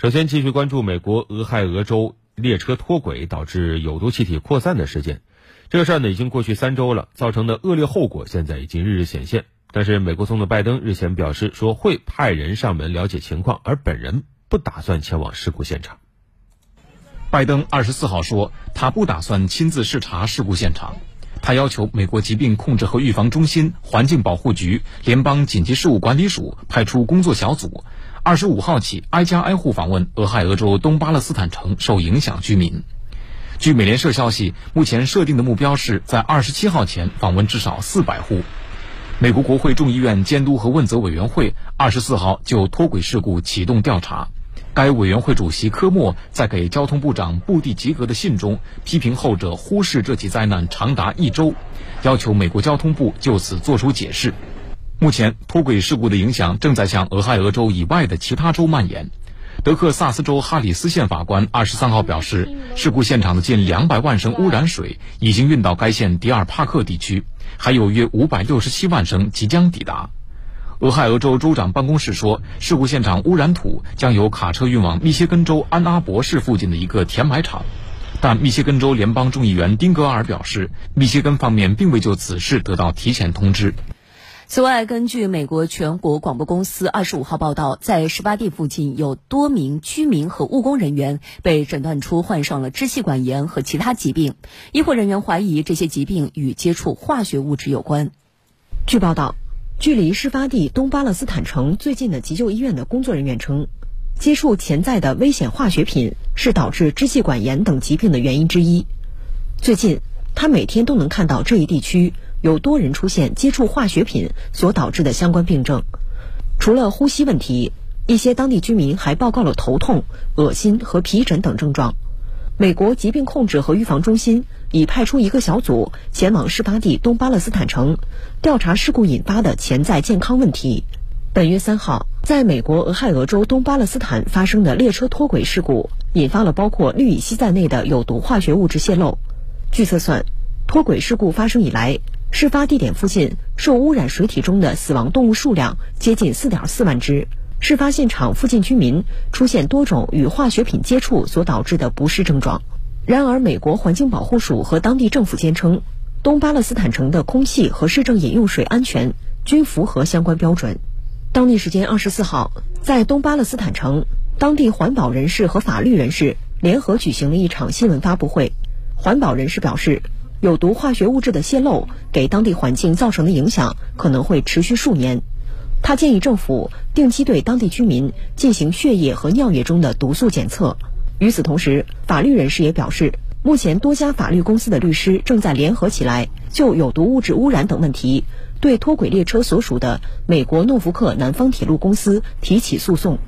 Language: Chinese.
首先，继续关注美国俄亥俄州列车脱轨导致有毒气体扩散的事件。这个事儿呢，已经过去三周了，造成的恶劣后果现在已经日日显现。但是，美国总统拜登日前表示说会派人上门了解情况，而本人不打算前往事故现场。拜登二十四号说，他不打算亲自视察事故现场。他要求美国疾病控制和预防中心、环境保护局、联邦紧急事务管理署派出工作小组，二十五号起挨家挨户访问俄亥俄州东巴勒斯坦城受影响居民。据美联社消息，目前设定的目标是在二十七号前访问至少四百户。美国国会众议院监督和问责委员会二十四号就脱轨事故启动调查。该委员会主席科莫在给交通部长布蒂吉格的信中批评后者忽视这起灾难长达一周，要求美国交通部就此作出解释。目前脱轨事故的影响正在向俄亥俄州以外的其他州蔓延。德克萨斯州哈里斯县法官二十三号表示，事故现场的近两百万升污染水已经运到该县迪尔帕克地区，还有约五百六十七万升即将抵达。俄亥俄州州长办公室说，事故现场污染土将由卡车运往密歇根州安阿伯市附近的一个填埋场，但密歇根州联邦众议员丁格尔表示，密歇根方面并未就此事得到提前通知。此外，根据美国全国广播公司二十五号报道，在事发地附近有多名居民和务工人员被诊断出患上了支气管炎和其他疾病，医护人员怀疑这些疾病与接触化学物质有关。据报道。距离事发地东巴勒斯坦城最近的急救医院的工作人员称，接触潜在的危险化学品是导致支气管炎等疾病的原因之一。最近，他每天都能看到这一地区有多人出现接触化学品所导致的相关病症。除了呼吸问题，一些当地居民还报告了头痛、恶心和皮疹等症状。美国疾病控制和预防中心已派出一个小组前往事发地东巴勒斯坦城，调查事故引发的潜在健康问题。本月三号，在美国俄亥俄州东巴勒斯坦发生的列车脱轨事故，引发了包括氯乙烯在内的有毒化学物质泄漏。据测算，脱轨事故发生以来，事发地点附近受污染水体中的死亡动物数量接近四点四万只。事发现场附近居民出现多种与化学品接触所导致的不适症状。然而，美国环境保护署和当地政府坚称，东巴勒斯坦城的空气和市政饮用水安全均符合相关标准。当地时间二十四号，在东巴勒斯坦城，当地环保人士和法律人士联合举行了一场新闻发布会。环保人士表示，有毒化学物质的泄漏给当地环境造成的影响可能会持续数年。他建议政府定期对当地居民进行血液和尿液中的毒素检测。与此同时，法律人士也表示，目前多家法律公司的律师正在联合起来，就有毒物质污染等问题，对脱轨列车所属的美国诺福克南方铁路公司提起诉讼。